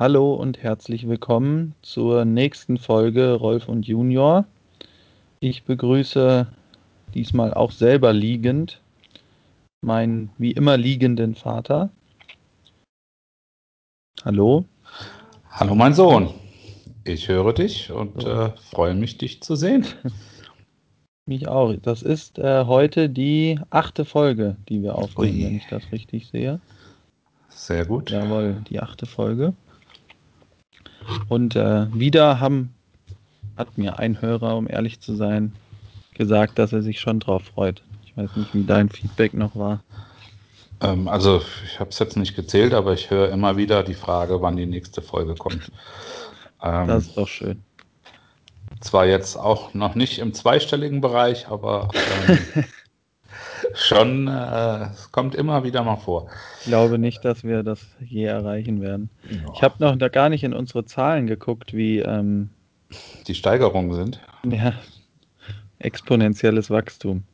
Hallo und herzlich willkommen zur nächsten Folge Rolf und Junior. Ich begrüße diesmal auch selber liegend meinen wie immer liegenden Vater. Hallo. Hallo mein Sohn. Ich höre dich und so. äh, freue mich, dich zu sehen. Mich auch. Das ist äh, heute die achte Folge, die wir aufnehmen, Ui. wenn ich das richtig sehe. Sehr gut. Jawohl, die achte Folge. Und äh, wieder haben, hat mir ein Hörer, um ehrlich zu sein, gesagt, dass er sich schon drauf freut. Ich weiß nicht, wie dein Feedback noch war. Ähm, also ich habe es jetzt nicht gezählt, aber ich höre immer wieder die Frage, wann die nächste Folge kommt. Ähm, das ist doch schön. Zwar jetzt auch noch nicht im zweistelligen Bereich, aber ähm, schon, äh, es kommt immer wieder mal vor. Ich glaube nicht, dass wir das je erreichen werden. Ja. Ich habe noch da gar nicht in unsere Zahlen geguckt, wie ähm, die Steigerungen sind. Ja, exponentielles Wachstum.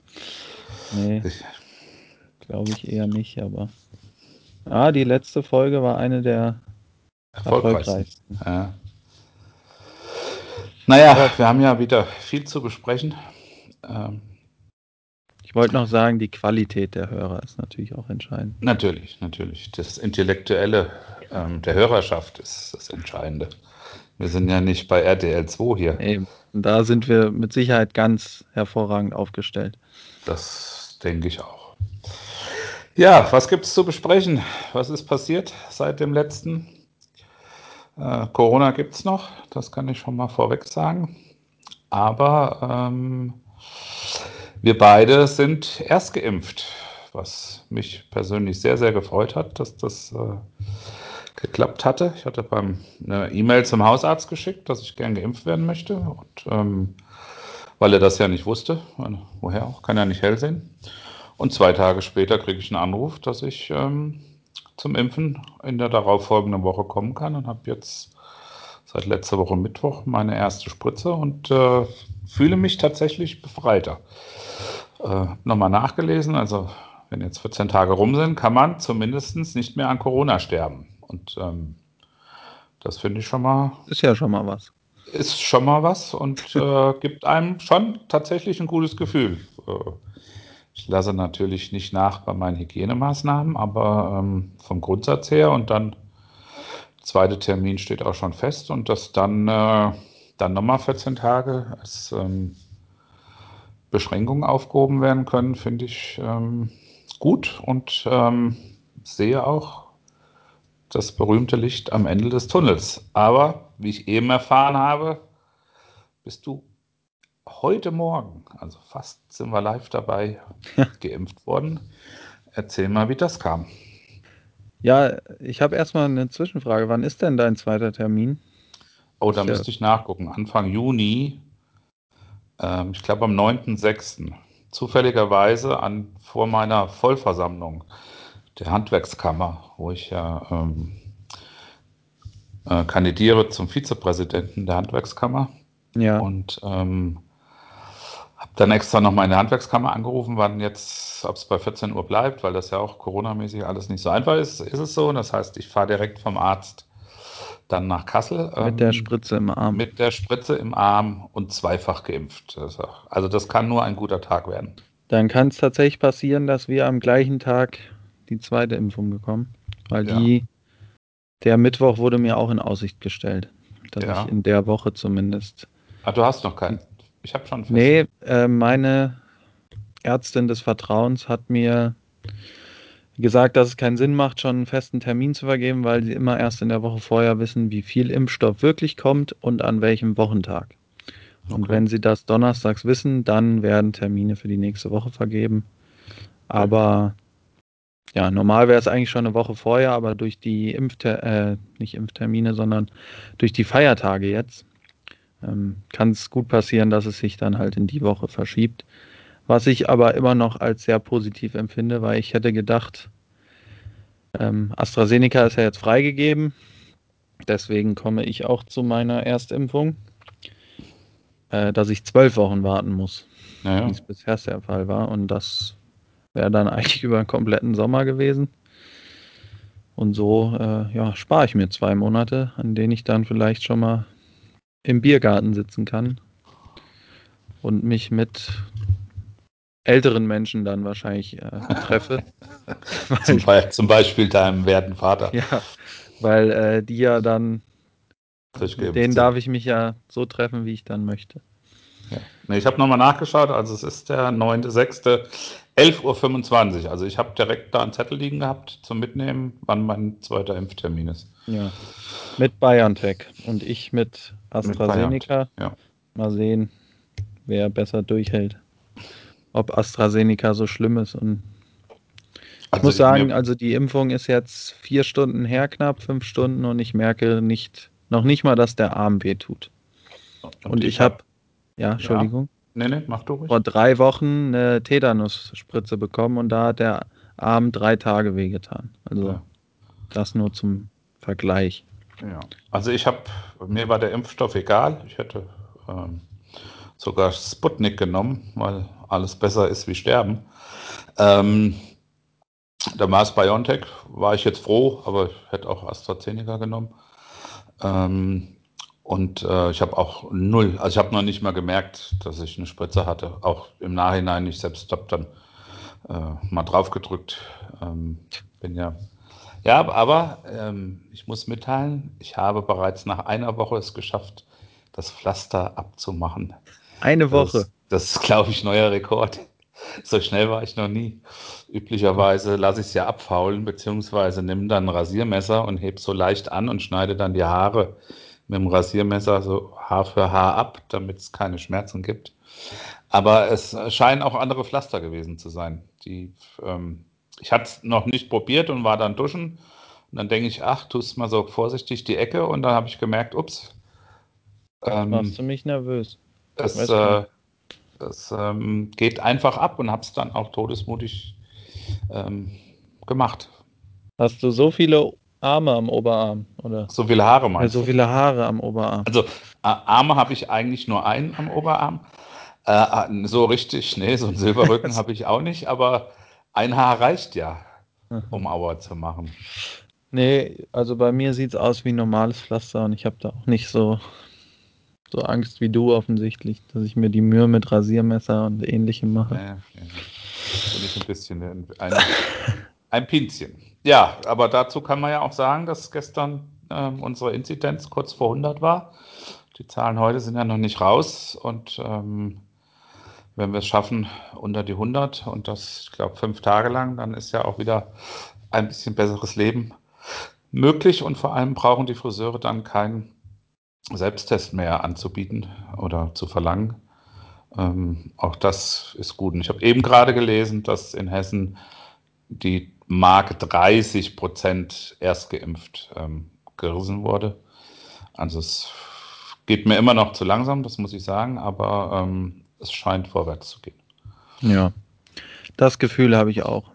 Nee, glaube ich eher nicht, aber. Ah, die letzte Folge war eine der erfolgreichsten. erfolgreichsten. Ja. Naja, wir haben ja wieder viel zu besprechen. Ähm, wollte noch sagen, die Qualität der Hörer ist natürlich auch entscheidend. Natürlich, natürlich. Das Intellektuelle ähm, der Hörerschaft ist das Entscheidende. Wir sind ja nicht bei RTL 2 hier. Eben. Da sind wir mit Sicherheit ganz hervorragend aufgestellt. Das denke ich auch. Ja, was gibt es zu besprechen? Was ist passiert seit dem letzten? Äh, Corona gibt es noch, das kann ich schon mal vorweg sagen. Aber ähm, wir beide sind erst geimpft, was mich persönlich sehr, sehr gefreut hat, dass das äh, geklappt hatte. Ich hatte beim eine E-Mail zum Hausarzt geschickt, dass ich gern geimpft werden möchte. Und ähm, weil er das ja nicht wusste, woher auch, kann er nicht hell sehen. Und zwei Tage später kriege ich einen Anruf, dass ich ähm, zum Impfen in der darauffolgenden Woche kommen kann und habe jetzt seit letzter Woche Mittwoch meine erste Spritze und äh, fühle mich tatsächlich befreiter. Äh, Nochmal nachgelesen, also wenn jetzt 14 Tage rum sind, kann man zumindest nicht mehr an Corona sterben. Und ähm, das finde ich schon mal. Ist ja schon mal was. Ist schon mal was und äh, gibt einem schon tatsächlich ein gutes Gefühl. Äh, ich lasse natürlich nicht nach bei meinen Hygienemaßnahmen, aber ähm, vom Grundsatz her und dann der zweite Termin steht auch schon fest und dass dann, äh, dann nochmal 14 Tage als ähm, Beschränkungen aufgehoben werden können, finde ich ähm, gut und ähm, sehe auch das berühmte Licht am Ende des Tunnels. Aber, wie ich eben erfahren habe, bist du heute Morgen, also fast sind wir live dabei, ja. geimpft worden. Erzähl mal, wie das kam. Ja, ich habe erstmal eine Zwischenfrage. Wann ist denn dein zweiter Termin? Oh, da müsste ich nachgucken. Anfang Juni, ähm, ich glaube am 9.6. Zufälligerweise an, vor meiner Vollversammlung der Handwerkskammer, wo ich ja ähm, äh, kandidiere zum Vizepräsidenten der Handwerkskammer. Ja. Und ähm, habe dann extra noch meine Handwerkskammer angerufen, wann jetzt, ob es bei 14 Uhr bleibt, weil das ja auch Corona-mäßig alles nicht so einfach ist, ist es so. Das heißt, ich fahre direkt vom Arzt dann nach Kassel. Mit ähm, der Spritze im Arm. Mit der Spritze im Arm und zweifach geimpft. Also das kann nur ein guter Tag werden. Dann kann es tatsächlich passieren, dass wir am gleichen Tag die zweite Impfung bekommen, weil ja. die, der Mittwoch wurde mir auch in Aussicht gestellt, dass ja. ich in der Woche zumindest. Ah, du hast noch keinen. Ich habe schon. Fest. Nee, äh, meine Ärztin des Vertrauens hat mir gesagt, dass es keinen Sinn macht, schon einen festen Termin zu vergeben, weil sie immer erst in der Woche vorher wissen, wie viel Impfstoff wirklich kommt und an welchem Wochentag. Und okay. wenn sie das donnerstags wissen, dann werden Termine für die nächste Woche vergeben. Aber ja, normal wäre es eigentlich schon eine Woche vorher, aber durch die Impfter äh, nicht Impftermine, sondern durch die Feiertage jetzt ähm, kann es gut passieren, dass es sich dann halt in die Woche verschiebt. Was ich aber immer noch als sehr positiv empfinde, weil ich hätte gedacht, ähm, AstraZeneca ist ja jetzt freigegeben. Deswegen komme ich auch zu meiner Erstimpfung, äh, dass ich zwölf Wochen warten muss, naja. wie es bisher der Fall war. Und das Wäre dann eigentlich über den kompletten Sommer gewesen. Und so äh, ja, spare ich mir zwei Monate, an denen ich dann vielleicht schon mal im Biergarten sitzen kann und mich mit älteren Menschen dann wahrscheinlich äh, treffe. zum, Be zum, Beispiel deinem werten Vater. Ja, weil äh, die ja dann, denen darf ich mich ja so treffen, wie ich dann möchte. Ja. Nee, ich habe nochmal nachgeschaut, also es ist der 9.6. 11.25 Uhr. Also ich habe direkt da einen Zettel liegen gehabt zum Mitnehmen, wann mein zweiter Impftermin ist. Ja. Mit BioNTech und ich mit AstraZeneca. Mit ja. Mal sehen, wer besser durchhält ob AstraZeneca so schlimm ist. Und ich also muss sagen, also die Impfung ist jetzt vier Stunden her, knapp fünf Stunden, und ich merke nicht, noch nicht mal, dass der Arm wehtut. Und, und ich habe, ja, Entschuldigung. Ja. Nee, nee, mach du ruhig. Vor drei Wochen eine Tetanusspritze bekommen und da hat der Arm drei Tage wehgetan. Also ja. das nur zum Vergleich. Ja, also ich habe, mir war der Impfstoff egal. Ich hätte ähm, sogar Sputnik genommen, weil alles besser ist wie sterben. Ähm, der Mars BioNTech war ich jetzt froh, aber ich hätte auch AstraZeneca genommen. Ähm, und äh, ich habe auch null, also ich habe noch nicht mal gemerkt, dass ich eine Spritze hatte. Auch im Nachhinein, ich selbst habe dann äh, mal drauf gedrückt. Ähm, bin ja. Ja, aber ähm, ich muss mitteilen, ich habe bereits nach einer Woche es geschafft, das Pflaster abzumachen. Eine Woche. Das, das ist, glaube ich, neuer Rekord. So schnell war ich noch nie. Üblicherweise lasse ich es ja abfaulen, beziehungsweise nehme dann ein Rasiermesser und hebe so leicht an und schneide dann die Haare mit dem Rasiermesser so Haar für Haar ab, damit es keine Schmerzen gibt. Aber es scheinen auch andere Pflaster gewesen zu sein. Die, ähm, ich hatte es noch nicht probiert und war dann duschen. Und dann denke ich, ach, tust mal so vorsichtig die Ecke. Und dann habe ich gemerkt, ups. Ähm, machst du mich nervös? Es, äh, es ähm, geht einfach ab und habe es dann auch todesmutig ähm, gemacht. Hast du so viele Arme am Oberarm? Oder? So viele Haare meinst ja, So viele Haare am Oberarm. Also Arme habe ich eigentlich nur einen am Oberarm. Äh, so richtig, nee, so einen Silberrücken habe ich auch nicht, aber ein Haar reicht ja, um Auer zu machen. Nee, also bei mir sieht es aus wie ein normales Pflaster und ich habe da auch nicht so so Angst wie du offensichtlich, dass ich mir die Mühe mit Rasiermesser und ähnlichem mache. Ja, ja. Bin ich ein bisschen ein, ein Pinzchen. Ja, aber dazu kann man ja auch sagen, dass gestern äh, unsere Inzidenz kurz vor 100 war. Die Zahlen heute sind ja noch nicht raus und ähm, wenn wir es schaffen unter die 100 und das, ich glaube, fünf Tage lang, dann ist ja auch wieder ein bisschen besseres Leben möglich und vor allem brauchen die Friseure dann keinen Selbsttest mehr anzubieten oder zu verlangen. Ähm, auch das ist gut. Und ich habe eben gerade gelesen, dass in Hessen die Marke 30 Prozent erstgeimpft ähm, gerissen wurde. Also es geht mir immer noch zu langsam, das muss ich sagen, aber ähm, es scheint vorwärts zu gehen. Ja, das Gefühl habe ich auch.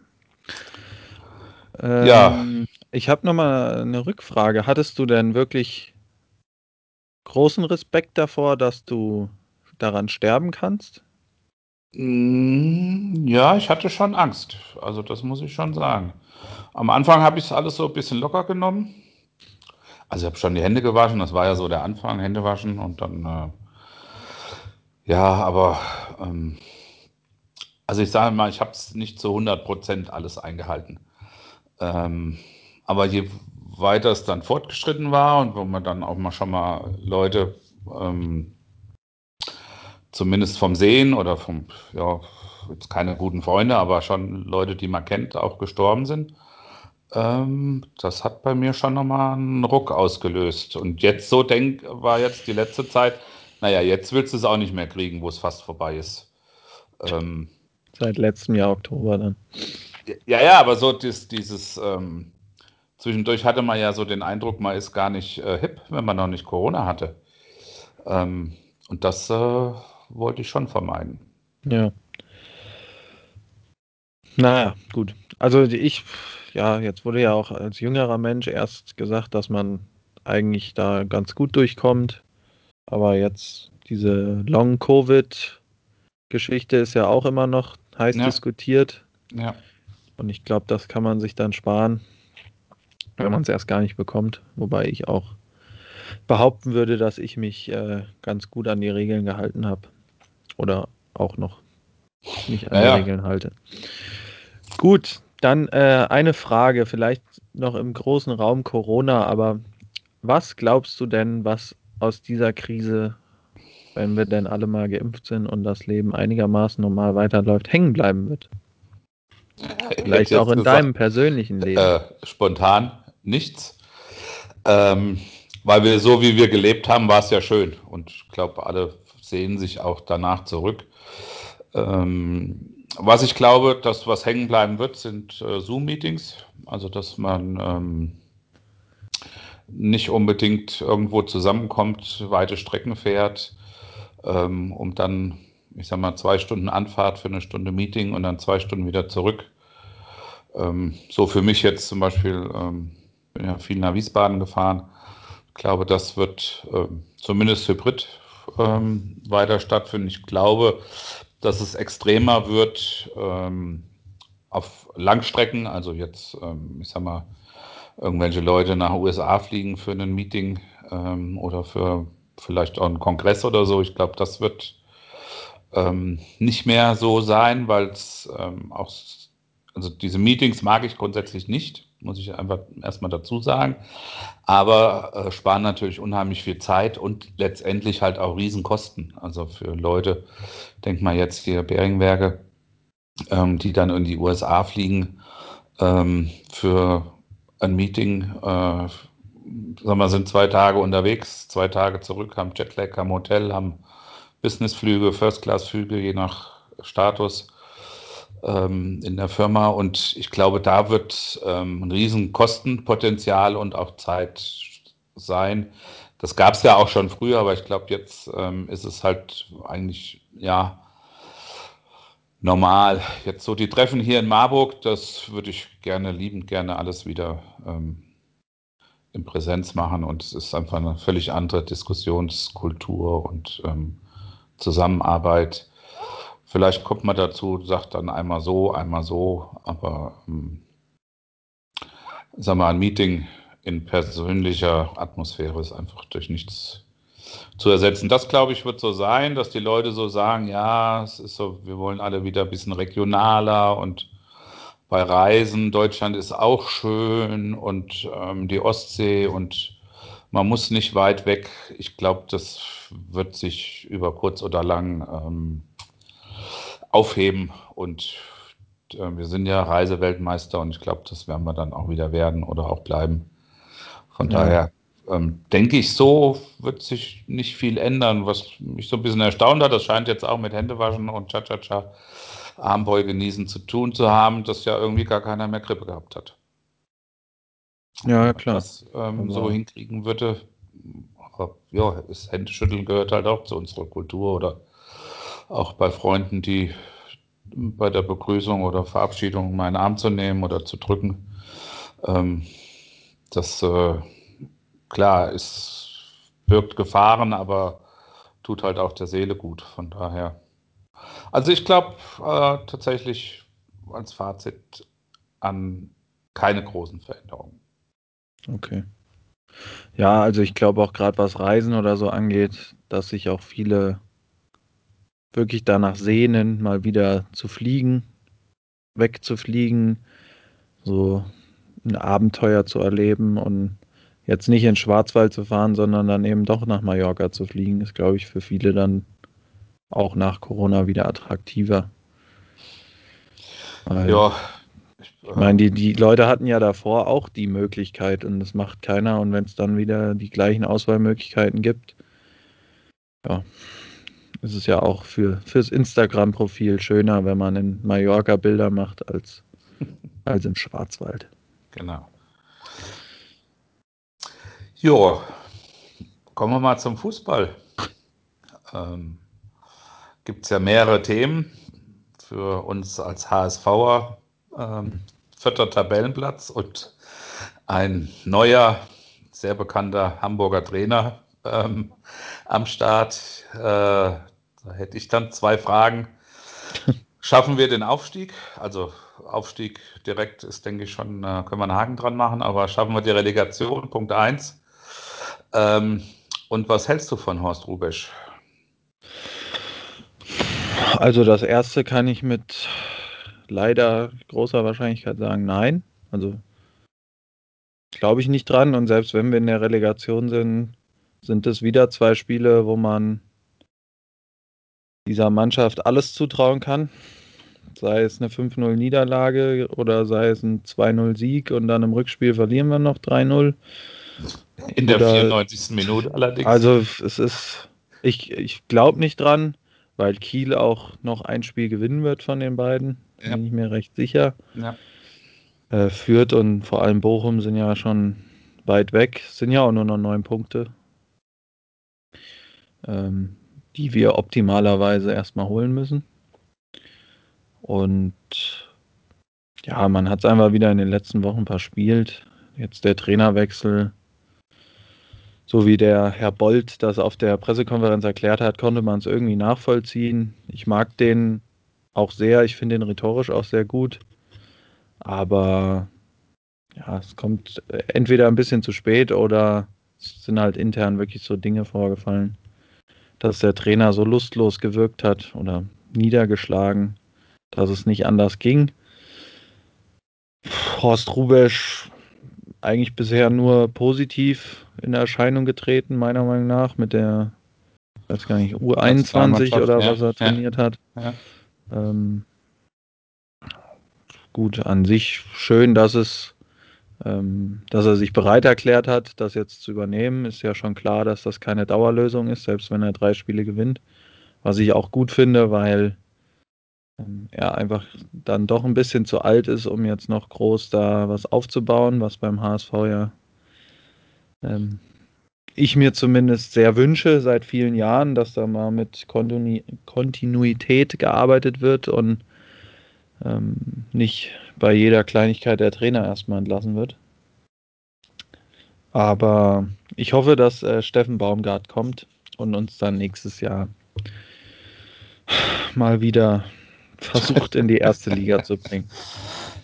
Ähm, ja. Ich habe noch mal eine Rückfrage. Hattest du denn wirklich großen Respekt davor, dass du daran sterben kannst? Mm, ja, ich hatte schon Angst. Also das muss ich schon sagen. Am Anfang habe ich es alles so ein bisschen locker genommen. Also ich habe schon die Hände gewaschen, das war ja so der Anfang, Hände waschen und dann, äh, ja, aber, ähm, also ich sage mal, ich habe es nicht zu 100 Prozent alles eingehalten. Ähm, aber je weiter es dann fortgeschritten war und wo man dann auch mal schon mal Leute ähm, zumindest vom Sehen oder vom, ja, jetzt keine guten Freunde, aber schon Leute, die man kennt, auch gestorben sind. Ähm, das hat bei mir schon nochmal einen Ruck ausgelöst. Und jetzt so denk, war jetzt die letzte Zeit, naja, jetzt willst du es auch nicht mehr kriegen, wo es fast vorbei ist. Ähm, Seit letztem Jahr Oktober dann. Ja, ja, aber so dieses, dieses ähm, Zwischendurch hatte man ja so den Eindruck, man ist gar nicht äh, hip, wenn man noch nicht Corona hatte. Ähm, und das äh, wollte ich schon vermeiden. Ja. Naja, gut. Also ich, ja, jetzt wurde ja auch als jüngerer Mensch erst gesagt, dass man eigentlich da ganz gut durchkommt. Aber jetzt diese Long-Covid-Geschichte ist ja auch immer noch heiß ja. diskutiert. Ja. Und ich glaube, das kann man sich dann sparen wenn man es erst gar nicht bekommt. Wobei ich auch behaupten würde, dass ich mich äh, ganz gut an die Regeln gehalten habe. Oder auch noch mich an Ja, die. Regeln halte. Gut, dann äh, eine Frage, vielleicht noch im großen Raum Corona, aber was glaubst du denn, was aus dieser Krise, wenn wir denn alle mal geimpft sind und das Leben einigermaßen normal weiterläuft, hängen bleiben wird? Vielleicht Hätte auch in gesagt, deinem persönlichen Leben. Äh, spontan nichts. Ähm, weil wir so wie wir gelebt haben, war es ja schön. Und ich glaube, alle sehen sich auch danach zurück. Ähm, was ich glaube, dass was hängen bleiben wird, sind äh, Zoom-Meetings. Also, dass man ähm, nicht unbedingt irgendwo zusammenkommt, weite Strecken fährt, ähm, um dann, ich sag mal, zwei Stunden Anfahrt für eine Stunde Meeting und dann zwei Stunden wieder zurück. Ähm, so für mich jetzt zum Beispiel, ähm, bin ja viel nach Wiesbaden gefahren. Ich glaube, das wird ähm, zumindest hybrid ähm, weiter stattfinden. Ich glaube, dass es extremer wird ähm, auf Langstrecken. Also jetzt, ähm, ich sag mal, irgendwelche Leute nach USA fliegen für ein Meeting ähm, oder für vielleicht auch einen Kongress oder so. Ich glaube, das wird ähm, nicht mehr so sein, weil es ähm, auch, also diese Meetings mag ich grundsätzlich nicht, muss ich einfach erstmal dazu sagen, aber äh, sparen natürlich unheimlich viel Zeit und letztendlich halt auch Riesenkosten. Also für Leute, denk mal jetzt hier Beringwerke, ähm, die dann in die USA fliegen ähm, für ein Meeting, äh, sagen wir, sind zwei Tage unterwegs, zwei Tage zurück, haben Jetlag, haben Hotel, haben Businessflüge, First-Class-Flüge, je nach Status ähm, in der Firma. Und ich glaube, da wird ähm, ein riesen Kostenpotenzial und auch Zeit sein. Das gab es ja auch schon früher, aber ich glaube, jetzt ähm, ist es halt eigentlich, ja, normal. Jetzt so die Treffen hier in Marburg, das würde ich gerne, liebend gerne alles wieder ähm, in Präsenz machen. Und es ist einfach eine völlig andere Diskussionskultur und ähm, Zusammenarbeit. Vielleicht kommt man dazu, sagt dann einmal so, einmal so, aber ähm, sag mal, ein Meeting in persönlicher Atmosphäre ist einfach durch nichts zu ersetzen. Das, glaube ich, wird so sein, dass die Leute so sagen, ja, es ist so, wir wollen alle wieder ein bisschen regionaler und bei Reisen, Deutschland ist auch schön und ähm, die Ostsee und man muss nicht weit weg. Ich glaube, das wird sich über kurz oder lang ähm, aufheben und äh, wir sind ja Reiseweltmeister und ich glaube, das werden wir dann auch wieder werden oder auch bleiben. Von Ja. daher ähm, denke ich, so wird sich nicht viel ändern. Was mich so ein bisschen erstaunt hat, das scheint jetzt auch mit Händewaschen und Cha-Cha-Cha Armbeuge genießen zu tun zu haben, dass ja irgendwie gar keiner mehr Grippe gehabt hat. Ja, Wenn klar. das ähm, Aber- so hinkriegen würde, ja, das Händeschütteln gehört halt auch zu unserer Kultur oder auch bei Freunden, die bei der Begrüßung oder Verabschiedung meinen Arm zu nehmen oder zu drücken. Ähm, das äh, klar ist, birgt Gefahren, aber tut halt auch der Seele gut. Von daher. Also ich glaube äh, tatsächlich als Fazit an keine großen Veränderungen. Okay. Ja, also ich glaube auch gerade was Reisen oder so angeht, dass sich auch viele wirklich danach sehnen, mal wieder zu fliegen, wegzufliegen, so ein Abenteuer zu erleben und jetzt nicht in den Schwarzwald zu fahren, sondern dann eben doch nach Mallorca zu fliegen, ist, glaube ich, für viele dann auch nach Corona wieder attraktiver. Weil, Ja, ich, Ich meine, die, die Leute hatten ja davor auch die Möglichkeit und das macht keiner. Und wenn es dann wieder die gleichen Auswahlmöglichkeiten gibt, ja, ist es ja auch für, fürs Instagram-Profil schöner, wenn man in Mallorca Bilder macht, als, als im Schwarzwald. Genau. Jo, kommen wir mal zum Fußball. Ähm, Gibt es ja mehrere Themen für uns als HSVer. Ähm, vierter Tabellenplatz und ein neuer, sehr bekannter Hamburger Trainer ähm, am Start. Äh, da hätte ich dann zwei Fragen. Schaffen wir den Aufstieg? Also Aufstieg direkt ist, denke ich schon, äh, können wir einen Haken dran machen, aber schaffen wir die Relegation, Punkt 1. Ähm, und was hältst du von Horst Rubesch? Also das erste kann ich mit leider großer Wahrscheinlichkeit sagen, nein. Also glaube ich nicht dran. Und selbst wenn wir in der Relegation sind, sind es wieder zwei Spiele, wo man dieser Mannschaft alles zutrauen kann. Sei es eine 5-0 Niederlage oder sei es ein 2-0 Sieg und dann im Rückspiel verlieren wir noch 3-0. In der oder, 94. Minute allerdings. Also es ist, ich, ich glaube nicht dran, weil Kiel auch noch ein Spiel gewinnen wird von den beiden. Ja. Bin ich mir recht sicher. Ja. Äh, Fürth und vor allem Bochum sind ja schon weit weg, sind ja auch nur noch neun Punkte, ähm, die wir optimalerweise erstmal holen müssen. Und ja, man hat es einfach wieder in den letzten Wochen verspielt. Jetzt der Trainerwechsel, so wie der Herr Bolt das auf der Pressekonferenz erklärt hat, konnte man es irgendwie nachvollziehen. Ich mag den auch sehr, ich finde den rhetorisch auch sehr gut. Aber ja, es kommt entweder ein bisschen zu spät oder es sind halt intern wirklich so Dinge vorgefallen, dass der Trainer so lustlos gewirkt hat oder niedergeschlagen, dass es nicht anders ging. Horst Rubesch eigentlich bisher nur positiv in Erscheinung getreten, meiner Meinung nach, mit der, weiß gar nicht, U21 oder was er trainiert hat. Ja. Ähm, gut, an sich schön, dass es, dass er sich bereit erklärt hat, das jetzt zu übernehmen. Ist ja schon klar, dass das keine Dauerlösung ist, selbst wenn er drei Spiele gewinnt. Was ich auch gut finde, weil ähm, er einfach dann doch ein bisschen zu alt ist, um jetzt noch groß da was aufzubauen, was beim HSV ja ähm, ich mir zumindest sehr wünsche seit vielen Jahren, dass da mal mit Kontinuität gearbeitet wird und ähm, nicht bei jeder Kleinigkeit der Trainer erstmal entlassen wird. Aber ich hoffe, dass äh, Steffen Baumgart kommt und uns dann nächstes Jahr mal wieder versucht, in die erste Liga zu bringen.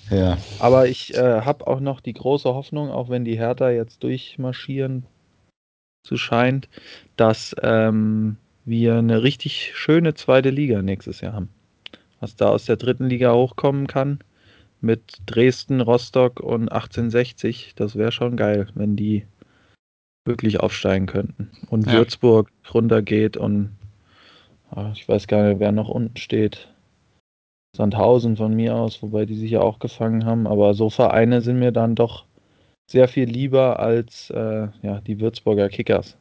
Ja. Aber ich äh, habe auch noch die große Hoffnung, auch wenn die Hertha jetzt durchmarschieren zu scheint, dass ähm, wir eine richtig schöne zweite Liga nächstes Jahr haben was da aus der dritten Liga hochkommen kann. Mit Dresden, Rostock und 1860. Das wäre schon geil, wenn die wirklich aufsteigen könnten. Und ja. Würzburg runtergeht und ach, ich weiß gar nicht, wer noch unten steht. Sandhausen von mir aus, wobei die sich ja auch gefangen haben. Aber so Vereine sind mir dann doch sehr viel lieber als äh, ja, die Würzburger Kickers.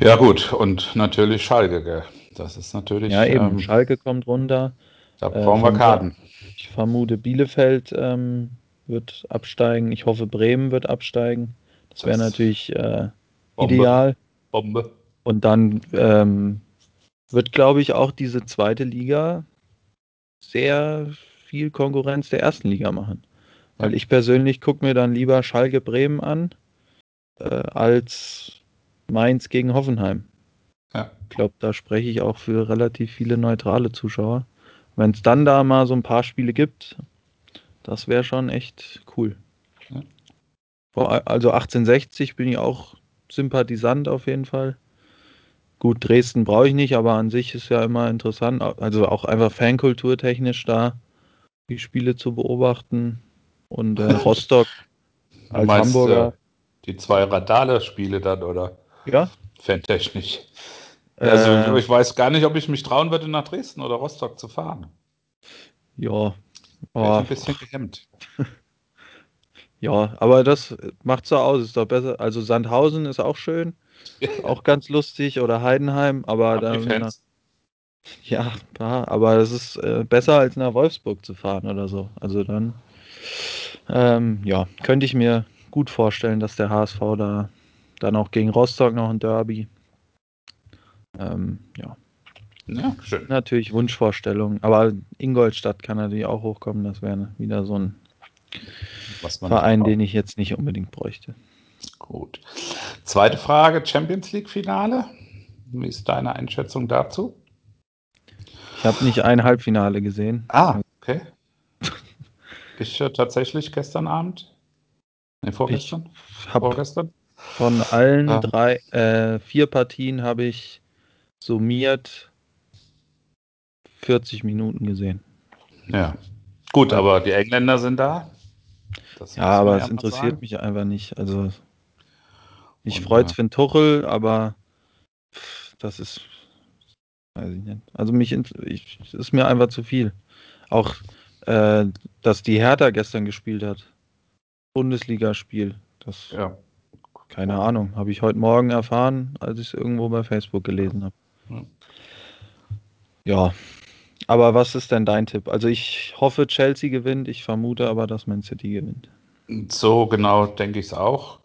Ja, gut, und natürlich Schalke, gell? Das ist natürlich. Ja, eben. Ähm, Schalke kommt runter. Da äh, brauchen wir Karten. Ich vermute, Bielefeld ähm, wird absteigen. Ich hoffe, Bremen wird absteigen. Das wäre natürlich äh, Bombe. ideal. Bombe. Und dann ähm, wird, glaube ich, auch diese zweite Liga sehr viel Konkurrenz der ersten Liga machen. Weil ich persönlich gucke mir dann lieber Schalke Bremen an, äh, als Mainz gegen Hoffenheim. Glaube, da spreche ich auch für relativ viele neutrale Zuschauer. Wenn es dann da mal so ein paar Spiele gibt, das wäre schon echt cool. Ja. Also 1860 bin ich auch Sympathisant auf jeden Fall. Gut, Dresden brauche ich nicht, aber an sich ist ja immer interessant, also auch einfach Fankulturtechnisch da die Spiele zu beobachten. Und äh, Rostock als meinst, Hamburger. Äh, die zwei Radale-Spiele dann, oder? Ja. Fantechnisch. Also äh, ich weiß gar nicht, ob ich mich trauen würde, nach Dresden oder Rostock zu fahren. Ja. Oh. ein bisschen gehemmt. ja, aber das macht so aus, ist doch besser. Also Sandhausen ist auch schön, auch ganz lustig oder Heidenheim, aber dann. Ja, aber es ist äh, besser als nach Wolfsburg zu fahren oder so. Also dann, ähm, ja, könnte ich mir gut vorstellen, dass der HSV da dann auch gegen Rostock noch ein Derby. Ähm, ja. Ja, schön. Natürlich Wunschvorstellung, aber Ingolstadt kann natürlich auch hochkommen. Das wäre wieder so ein Verein, den ich jetzt nicht unbedingt bräuchte. Gut. Zweite Frage: Champions League-Finale. Wie ist deine Einschätzung dazu? Ich habe nicht ein Halbfinale gesehen. Ah, okay. Ich äh, tatsächlich gestern Abend. Ne, vorgestern? Ich Vorgestern? von allen Ja. drei, äh, vier Partien habe ich summiert 40 Minuten gesehen. Ja. Gut, aber die Engländer sind da. Das Ja, aber es interessiert sagen. mich einfach nicht. Also mich Und, freut's äh, für den Tuchel, aber pff, das ist, weiß ich nicht. Also mich, ich, es ist mir einfach zu viel. Auch, äh, dass die Hertha gestern gespielt hat. Bundesligaspiel. Das, Ja. keine Ahnung, habe ich heute Morgen erfahren, als ich es irgendwo bei Facebook gelesen habe. Ja. Aber was ist denn dein Tipp? Also ich hoffe, Chelsea gewinnt. Ich vermute aber, dass Man City gewinnt. So genau denke ich es auch.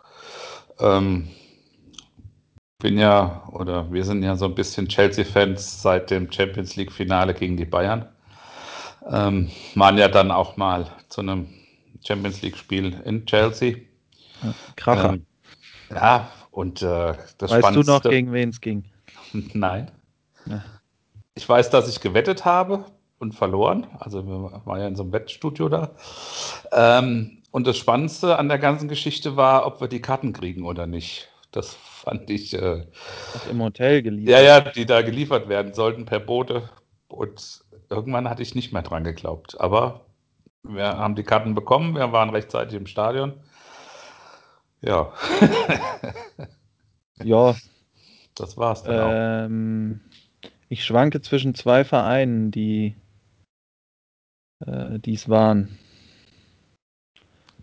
Ähm, bin ja, oder wir sind ja so ein bisschen Chelsea-Fans seit dem Champions League-Finale gegen die Bayern. Ähm, waren ja dann auch mal zu einem Champions League-Spiel in Chelsea. Ja, Kracher. Ähm, ja, und äh, das weißt du noch, gegen wen es ging? Nein. Ja. Ich weiß, dass ich gewettet habe und verloren. Also wir waren ja in so einem Wettstudio da. Ähm, und das Spannendste an der ganzen Geschichte war, ob wir die Karten kriegen oder nicht. Das fand ich. Äh, im Hotel geliefert. ja, ja, die da geliefert werden sollten per Boote. Und irgendwann hatte ich nicht mehr dran geglaubt. Aber wir haben die Karten bekommen, wir waren rechtzeitig im Stadion. Ja, Ja, das war's dann auch. Ich schwanke zwischen zwei Vereinen, die äh, die es waren.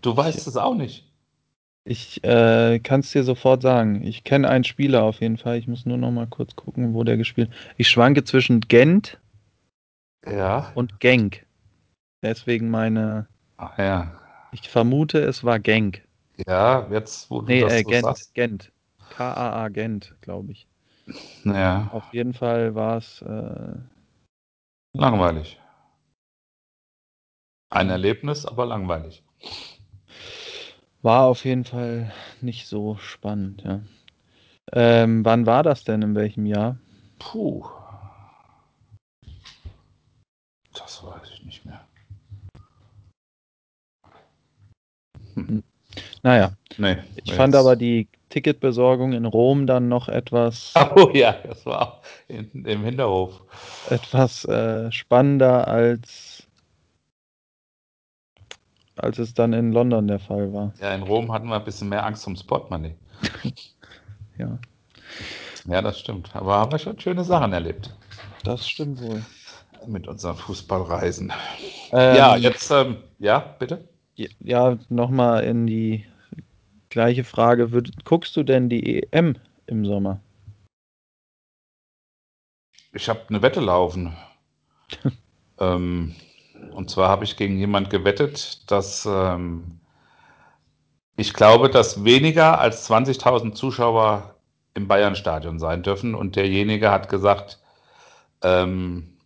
Du weißt es auch nicht. Ich äh, kann es dir sofort sagen. Ich kenne einen Spieler auf jeden Fall. Ich muss nur noch mal kurz gucken, wo der gespielt. Ich schwanke zwischen Gent Ja. und Genk. Deswegen meine. Ach ja. Ich vermute, es war Genk. Ja, jetzt, wo du Nee, das äh, so Gent. sagst. Gent. K-A-A Gent, glaube ich. Ja, Auf jeden Fall war es. Äh, langweilig. Ein. Erlebnis, aber langweilig. war auf jeden Fall nicht so spannend, ja. Ähm, wann war das denn? In welchem Jahr? Puh. Das weiß ich nicht mehr. Naja, Nee. ich fand aber die Ticketbesorgung in Rom dann noch etwas, Oh ja, das war in, im Hinterhof. etwas äh, spannender als, als es dann in London der Fall war. Ja, in Rom hatten wir ein bisschen mehr Angst ums Portemonnaie. Ja, Ja, das stimmt. Aber haben wir schon schöne Sachen erlebt das stimmt wohl. mit unseren Fußballreisen. Ähm, ja, jetzt, ähm, ja, bitte. Ja, nochmal in die gleiche Frage. Würd, guckst du denn die EM im Sommer? Ich habe eine Wette laufen. ähm, und zwar habe ich gegen jemand gewettet, dass ähm, ich glaube, dass weniger als 20.000 Zuschauer im Bayern-Stadion sein dürfen. Und derjenige hat gesagt, ähm,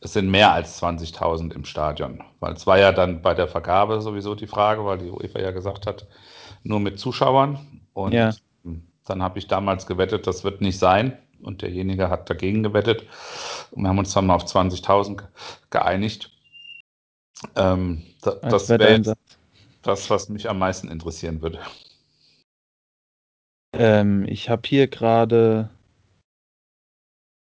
es sind mehr als 20.000 im Stadion. Weil es war ja dann bei der Vergabe sowieso die Frage, weil die UEFA ja gesagt hat, nur mit Zuschauern. Und Ja. dann habe ich damals gewettet, das wird nicht sein. Und derjenige hat dagegen gewettet. Und wir haben uns dann mal auf 20.000 ge- geeinigt. Ähm, da, das wäre das, was mich am meisten interessieren würde. Ähm, ich habe hier gerade.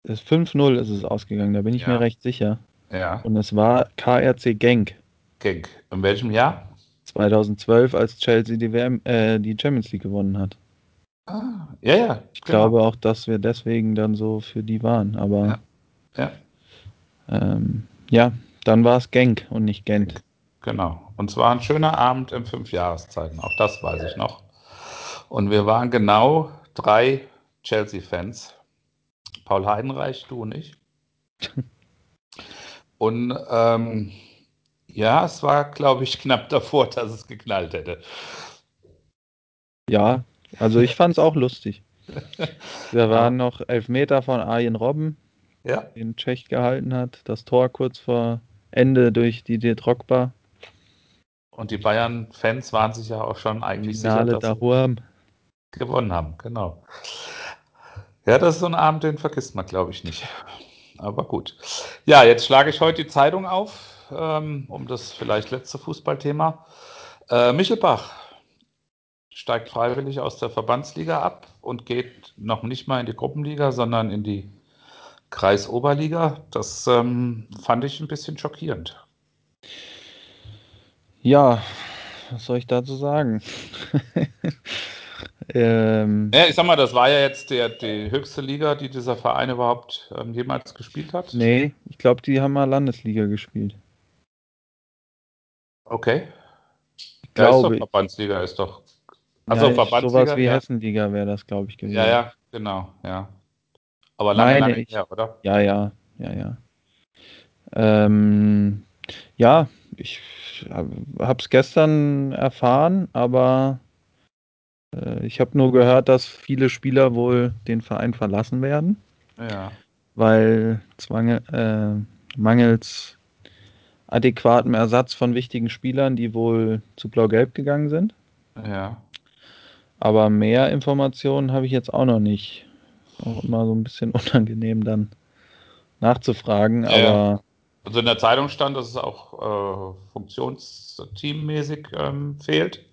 es- 5-0 ist es ausgegangen, da bin ich Ja. mir recht sicher. Ja, Und es war KRC Genk Genk. In welchem Jahr? 2012, als Chelsea die, WM, äh, die Champions League gewonnen hat. Ah, ja, ja. Ich glaube auch, dass wir deswegen dann so für die waren. Aber Ja, ähm, ja, dann war es Genk und nicht Gent. genau. Und es war ein schöner Abend im Fünfjahreszeiten. Auch das weiß ich noch. Und wir waren genau drei Chelsea-Fans. Paul Heidenreich, du und ich. Und ähm, ja, es war, glaube ich, knapp davor, dass es geknallt hätte. Ja, also ich fand es auch lustig. Wir waren noch Elfmeter von Arjen Robben, Ja, den Tschech gehalten hat. Das Tor kurz vor Ende durch Didier Drogba. und die Bayern-Fans waren sich ja auch schon eigentlich Finale sicher, dass sie Dahuam. gewonnen haben. Genau. Ja, das ist so ein Abend, den vergisst man, glaube ich, nicht. Aber gut. Ja, jetzt schlage ich heute die Zeitung auf. Ähm, um das vielleicht letzte Fußballthema. Äh, Michelbach steigt freiwillig aus der Verbandsliga ab und geht noch nicht mal in die Gruppenliga, sondern in die Kreisoberliga. Das ähm, fand ich ein bisschen schockierend. Ja, was soll ich dazu sagen? ähm, ja, ich sag mal, das war ja jetzt der, die höchste Liga, die dieser Verein überhaupt ähm, jemals gespielt hat. Nee, ich glaube, die haben mal Landesliga gespielt. Okay. Ich glaube. Ist doch Verbandsliga, ist doch. Also ja, Verbandsliga. Sowas wie ja. Hessenliga wäre das, glaube ich, gewesen. Ja, ja, genau, ja. Aber lange, Meine lange ich. her, oder? Ja, ja, ja, ja. Ähm, ja, ich habe es gestern erfahren, aber äh, ich habe nur gehört, dass viele Spieler wohl den Verein verlassen werden. Ja. Weil Zwange, äh, mangels adäquatem Ersatz von wichtigen Spielern, die wohl zu Blau-Gelb gegangen sind. Ja. Aber mehr Informationen habe ich jetzt auch noch nicht. Auch immer so ein bisschen unangenehm dann nachzufragen, ja, aber. Also in der Zeitung stand, dass es auch äh, funktionsteammäßig ähm, fehlt.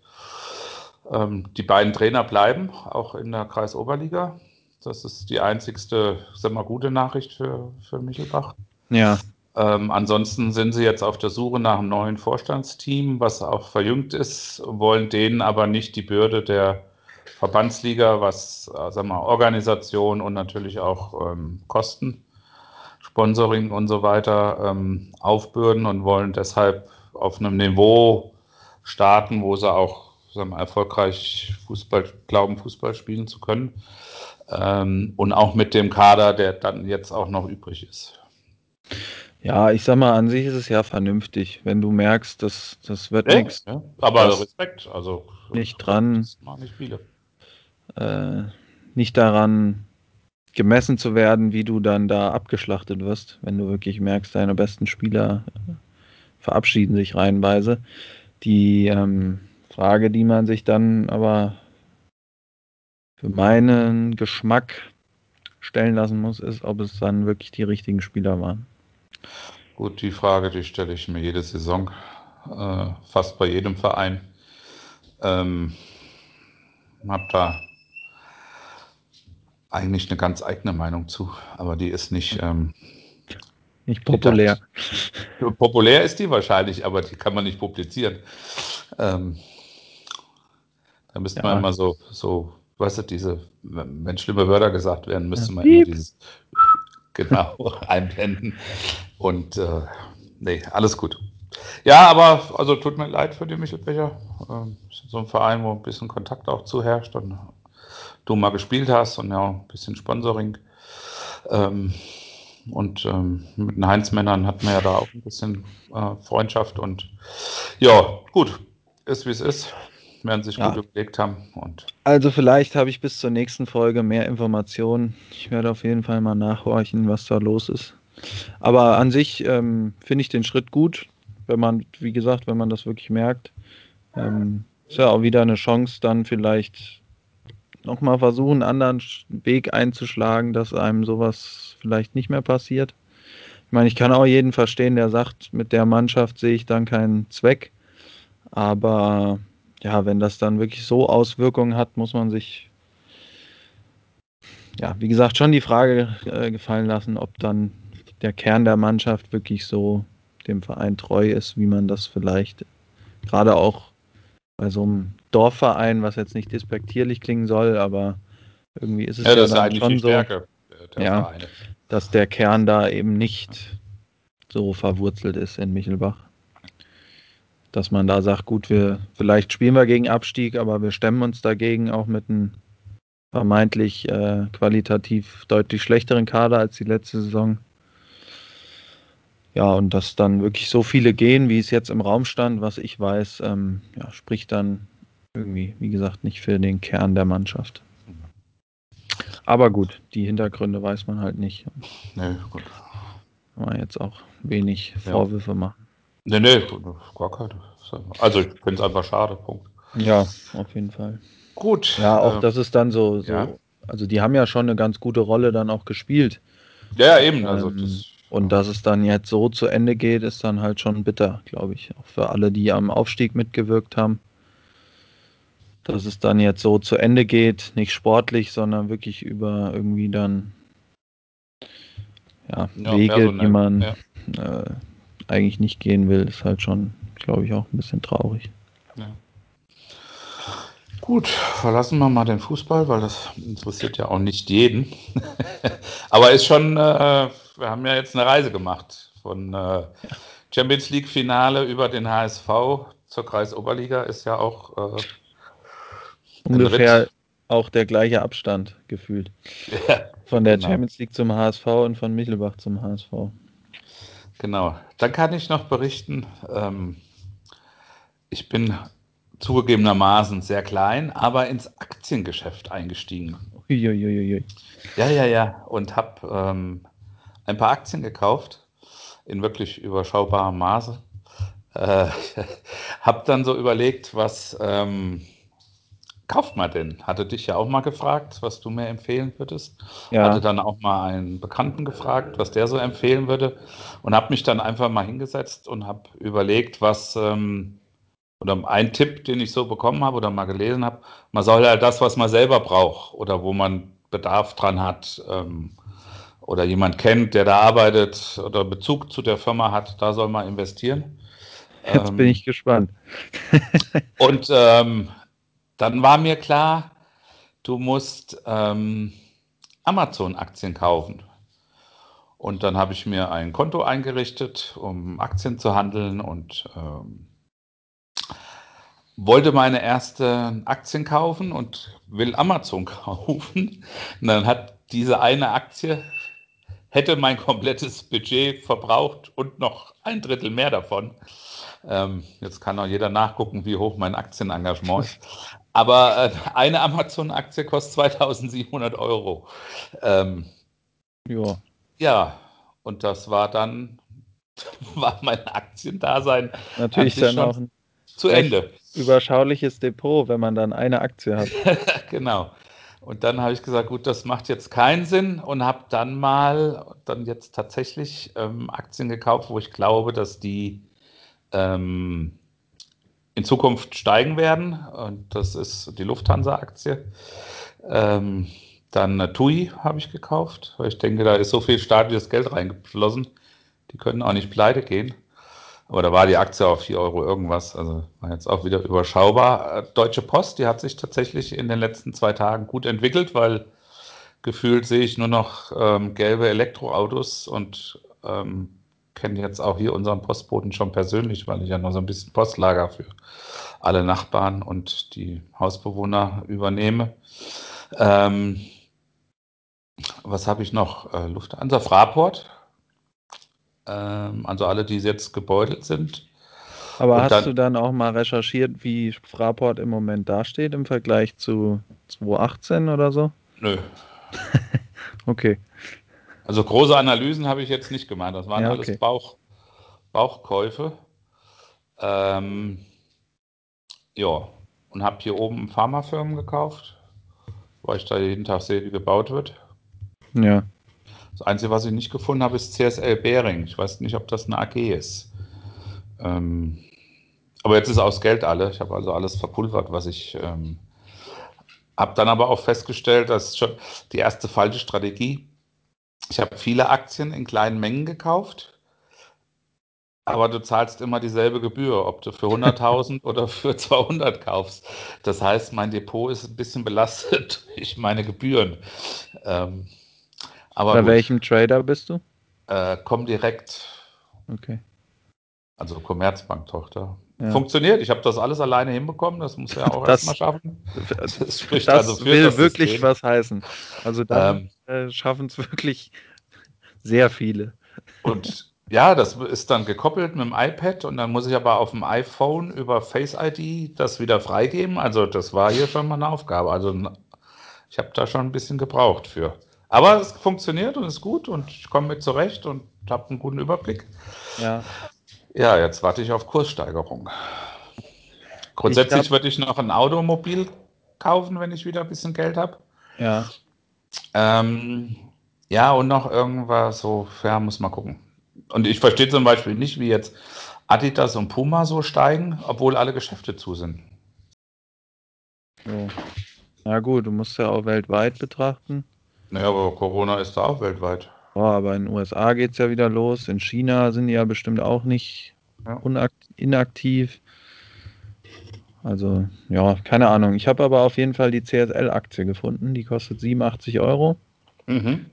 Ähm, die beiden Trainer bleiben, auch in der Kreisoberliga. Das ist die einzigste, sag mal, gute Nachricht für, für Michelbach. Ja. Ähm, ansonsten sind sie jetzt auf der Suche nach einem neuen Vorstandsteam, was auch verjüngt ist, wollen denen aber nicht die Bürde der Verbandsliga, was äh, sagen wir, Organisation und natürlich auch ähm, Kosten, Sponsoring und so weiter ähm, aufbürden und wollen deshalb auf einem Niveau starten, wo sie auch sagen wir, erfolgreich Fußball glauben, Fußball spielen zu können. Ähm, und auch mit dem Kader, der dann jetzt auch noch übrig ist. Ja, ich sag mal, an sich ist es ja vernünftig, wenn du merkst, dass das wird ja, nichts. Ja. Aber Respekt, also nicht dran. Das machen nicht viele äh, nicht daran gemessen zu werden, wie du dann da abgeschlachtet wirst, wenn du wirklich merkst, deine besten Spieler äh, verabschieden sich reihenweise. Die ähm, Frage, die man sich dann aber für meinen Geschmack stellen lassen muss, ist, ob es dann wirklich die richtigen Spieler waren. Gut, die Frage, die stelle ich mir jede Saison, äh, fast bei jedem Verein. Ähm, hab da eigentlich eine ganz eigene Meinung zu, aber die ist nicht. Ähm, nicht populär. Dachte, populär ist die wahrscheinlich, aber die kann man nicht publizieren. Ähm, da müsste ja. man immer so, so, weißt du, diese, wenn schlimme Wörter gesagt werden, müsste ja. man immer dieses genau einblenden. Und äh, nee, alles gut. Ja, aber also tut mir leid für die Michelbecher. Ähm, so ein Verein, wo ein bisschen Kontakt auch zu herrscht und du mal gespielt hast und ja, ein bisschen Sponsoring. Ähm, und ähm, mit den Heinz-Männern hatten wir ja da auch ein bisschen äh, Freundschaft und ja, gut, ist wie es ist. Werden sich ja. gut überlegt haben. Und also vielleicht habe ich bis zur nächsten Folge mehr Informationen. Ich werde auf jeden Fall mal nachhorchen, was da los ist. Aber an sich ähm, finde ich den Schritt gut, wenn man, wie gesagt, wenn man das wirklich merkt. Ähm, ist ja auch wieder eine Chance, dann vielleicht nochmal versuchen, einen anderen Weg einzuschlagen, dass einem sowas vielleicht nicht mehr passiert. Ich meine, ich kann auch jeden verstehen, der sagt, mit der Mannschaft sehe ich dann keinen Zweck. Aber ja, wenn das dann wirklich so Auswirkungen hat, muss man sich, ja, wie gesagt, schon die Frage äh, gefallen lassen, ob dann der Kern der Mannschaft wirklich so dem Verein treu ist, wie man das vielleicht gerade auch bei so einem Dorfverein, was jetzt nicht despektierlich klingen soll, aber irgendwie ist es ja, ja dann schon so, Stärke ja, Vereine. dass der Kern da eben nicht so verwurzelt ist in Michelbach. Dass man da sagt, gut, wir vielleicht spielen wir gegen Abstieg, aber wir stemmen uns dagegen auch mit einem vermeintlich äh, qualitativ deutlich schlechteren Kader als die letzte Saison. Ja, und dass dann wirklich so viele gehen, wie es jetzt im Raum stand, was ich weiß, ähm, ja, spricht dann irgendwie, wie gesagt, nicht für den Kern der Mannschaft. Aber gut, die Hintergründe weiß man halt nicht. Nee, gut. Kann man jetzt auch wenig ja. Vorwürfe machen. Nee, nee, gar keine. Also ich finde es einfach schade, Punkt. Ja, auf jeden Fall. Gut. Ja, auch äh, das ist dann so, so ja. also die haben ja schon eine ganz gute Rolle dann auch gespielt. Ja, eben, also ähm, das Und dass es dann jetzt so zu Ende geht, ist dann halt schon bitter, glaube ich. Auch für alle, die am Aufstieg mitgewirkt haben. Dass es dann jetzt so zu Ende geht, nicht sportlich, sondern wirklich über irgendwie dann ja, ja Wege, die man ja. äh, eigentlich nicht gehen will, ist halt schon, glaube ich, auch ein bisschen traurig. Ja. Gut, verlassen wir mal den Fußball, weil das interessiert ja auch nicht jeden. Aber ist schon, äh, wir haben ja jetzt eine Reise gemacht von äh, Champions League Finale über den HSV zur Kreisoberliga ist ja auch äh, ungefähr auch der gleiche Abstand gefühlt. Ja, von der genau. Champions League zum HSV und von Michelbach zum HSV. Genau. Dann kann ich noch berichten, ähm, ich bin zugegebenermaßen sehr klein, aber ins Aktiengeschäft eingestiegen. Uiuiui. Ja, ja, ja. Und habe ähm, ein paar Aktien gekauft in wirklich überschaubarem Maße. Äh, habe dann so überlegt, was ähm, kauft man denn? Hatte dich ja auch mal gefragt, was du mir empfehlen würdest. Ja. Hatte dann auch mal einen Bekannten gefragt, was der so empfehlen würde. Und habe mich dann einfach mal hingesetzt und habe überlegt, was ähm, oder ein Tipp, den ich so bekommen habe oder mal gelesen habe, man soll halt das, was man selber braucht oder wo man Bedarf dran hat ähm, oder jemand kennt, der da arbeitet oder Bezug zu der Firma hat, da soll man investieren. Jetzt ähm, bin ich gespannt. und ähm, dann war mir klar, du musst ähm, Amazon-Aktien kaufen. Und dann habe ich mir ein Konto eingerichtet, um Aktien zu handeln und ähm, wollte meine erste Aktien kaufen und will Amazon kaufen. Und dann hat diese eine Aktie, hätte mein komplettes Budget verbraucht und noch ein Drittel mehr davon. Ähm, jetzt kann auch jeder nachgucken, wie hoch mein Aktienengagement ist. Aber äh, eine Amazon-Aktie kostet 2700 Euro. Ähm, ja. Ja, und das war dann, war mein Aktiendasein. Natürlich dann auch zu Ende. Überschauliches Depot, wenn man dann eine Aktie hat. genau. Und dann habe ich gesagt, gut, das macht jetzt keinen Sinn und habe dann mal dann jetzt tatsächlich ähm, Aktien gekauft, wo ich glaube, dass die ähm, in Zukunft steigen werden. Und das ist die Lufthansa-Aktie. Ähm, dann TUI habe ich gekauft, weil ich denke, da ist so viel staatliches Geld reingeflossen. Die können auch nicht pleite gehen. Aber da war die Aktie auf 4 Euro irgendwas, also war jetzt auch wieder überschaubar. Deutsche Post, die hat sich tatsächlich in den letzten zwei Tagen gut entwickelt, weil gefühlt sehe ich nur noch ähm, gelbe Elektroautos und ähm, kenne jetzt auch hier unseren Postboten schon persönlich, weil ich ja noch so ein bisschen Postlager für alle Nachbarn und die Hausbewohner übernehme. Ähm, was habe ich noch? Äh, Lufthansa Fraport ähm, also alle, die jetzt gebeutelt sind. Aber Und hast dann, du dann auch mal recherchiert, wie Fraport im Moment dasteht im Vergleich zu 2018 oder so? Nö. okay. Also große Analysen habe ich jetzt nicht gemacht. Das waren ja, okay. alles Bauch, Bauchkäufe. Ähm, ja, und habe hier oben Pharmafirmen gekauft, weil ich da jeden Tag sehe, wie gebaut wird. Ja. Das Einzige, was ich nicht gefunden habe, ist CSL Bering. Ich weiß nicht, ob das eine AG ist. Ähm, aber jetzt ist aus Geld alle. Ich habe also alles verpulvert, was ich ähm, habe dann aber auch festgestellt, dass schon die erste falsche Strategie. Ich habe viele Aktien in kleinen Mengen gekauft, aber du zahlst immer dieselbe Gebühr, ob du für 100.000 oder für 200 kaufst. Das heißt, mein Depot ist ein bisschen belastet durch meine Gebühren. Ähm, aber Bei gut. welchem Trader bist du? Äh, direkt. Okay. Also Commerzbank-Tochter. Ja. Funktioniert, ich habe das alles alleine hinbekommen, das muss ja auch erstmal schaffen. Das, spricht das also für will das wirklich System. was heißen. Also da ähm, äh, schaffen es wirklich sehr viele. Und ja, das ist dann gekoppelt mit dem iPad und dann muss ich aber auf dem iPhone über Face ID das wieder freigeben. Also das war hier schon mal eine Aufgabe. Also ich habe da schon ein bisschen gebraucht für. Aber es funktioniert und ist gut und ich komme mit zurecht und habe einen guten Überblick. Ja. Ja, jetzt warte ich auf Kurssteigerung. Grundsätzlich würde ich noch ein Automobil kaufen, wenn ich wieder ein bisschen Geld habe. Ja. Ähm, ja, und noch irgendwas so, ja, muss mal gucken. Und ich verstehe zum Beispiel nicht, wie jetzt Adidas und Puma so steigen, obwohl alle Geschäfte zu sind. So. Na gut, du musst ja auch weltweit betrachten. Naja, aber Corona ist da auch weltweit. Oh, aber in den USA geht es ja wieder los. In China sind die ja bestimmt auch nicht inaktiv. Also, ja, keine Ahnung. Ich habe aber auf jeden Fall die CSL-Aktie gefunden. Die kostet 87 Euro. Mhm.